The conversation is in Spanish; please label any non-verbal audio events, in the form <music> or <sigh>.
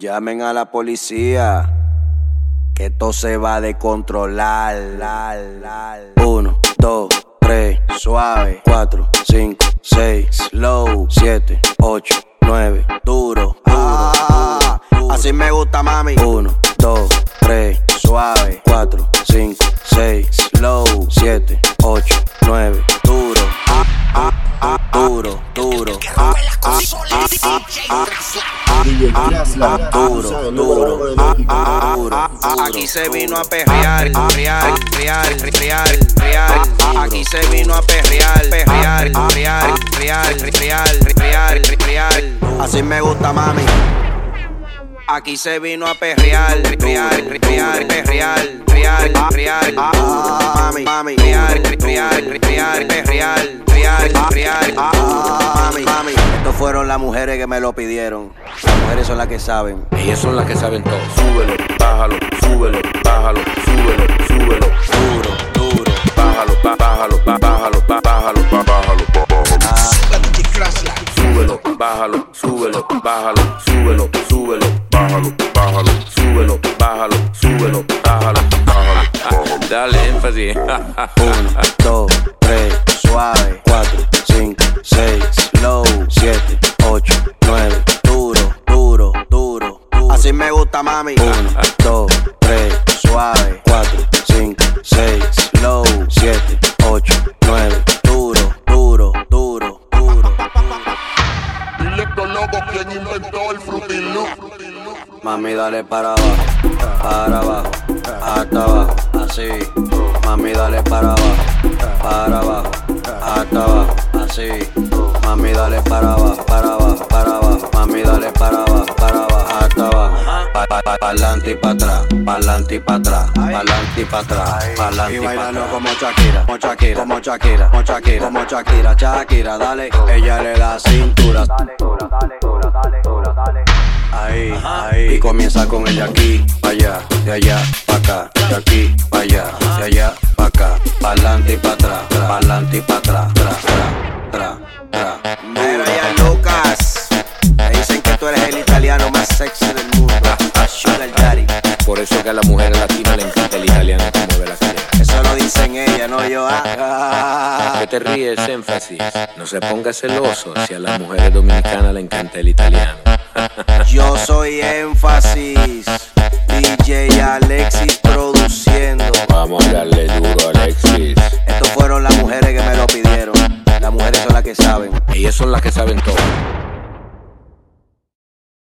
Llamen a la policía. Que esto se va de controlar. Uno, dos, tres, suave. Cuatro, cinco, seis, slow. Siete, ocho, nueve, duro. Ah, así me gusta, mami. Uno, dos, tres, suave. Cuatro, cinco, seis, slow. Siete, ocho, nueve, duro. Ah, ah, ah, duro, duro. Ah, ah, ah, ah, ah. DJ Krasla, duro, duro, ah, ah, ah, ah, Aquí se vino a perrear, real, real, real, real. Aquí se vino a perrear, perrear, real, real, real, real, real. Así me gusta, mami. Aquí se vino a perrear, real, real, perrear, real, real. Mami, mami, real, real, real, perreal, real, real. Mami, fueron las mujeres que me lo pidieron. Las mujeres son las que saben. Ellas son las que saben todo. Súbelo, bájalo, súbelo, bájalo, súbelo, súbelo. Duro, duro. Bájalo, ba- bájalo, ba- bájalo, ba- bájalo, ba- bájalo, bájalo. Súbelo, bájalo, súbelo, bájalo, súbelo, súbelo, bájalo, bájalo, súbelo, bájalo, súbelo, bájalo, bájalo. Dale énfasis. Uno, dos, tres, suave. Así me gusta, mami. Uno, dos, tres, suave. Cuatro, cinco, seis, slow. Siete, ocho, nueve, duro, duro, duro, duro. Dile estos locos quién inventó el Fruity Loop. Mami, dale para abajo, para abajo, hasta abajo, así. Mami, dale para abajo, para abajo, hasta abajo, así. Pa'lante y pa' atrás, pa'lante y pa' atrás, pa'lante y pa' atrás, pa'lante y pa' atrás. como Shakira, como Shakira, como Shakira, como Shakira, como Shakira, Shakira, dale. Ella le da cintura. Ahí, ahí. Y comienza con el de aquí, pa' allá, de allá, pa' acá, de aquí, pa' allá, de allá, pa' acá, pa'lante y pa' atrás, que a la mujer latina le encanta el italiano que mueve la cadera. Eso lo dicen ella, no yo. ah. ¿Qué te ríes, énfasis? No se ponga celoso si a las mujeres dominicanas le encanta el italiano. <laughs> Yo soy énfasis. DJ Alexis produciendo. Vamos a darle duro, Alexis. Estos fueron las mujeres que me lo pidieron. Las mujeres son las que saben. Ellas son las que saben todo.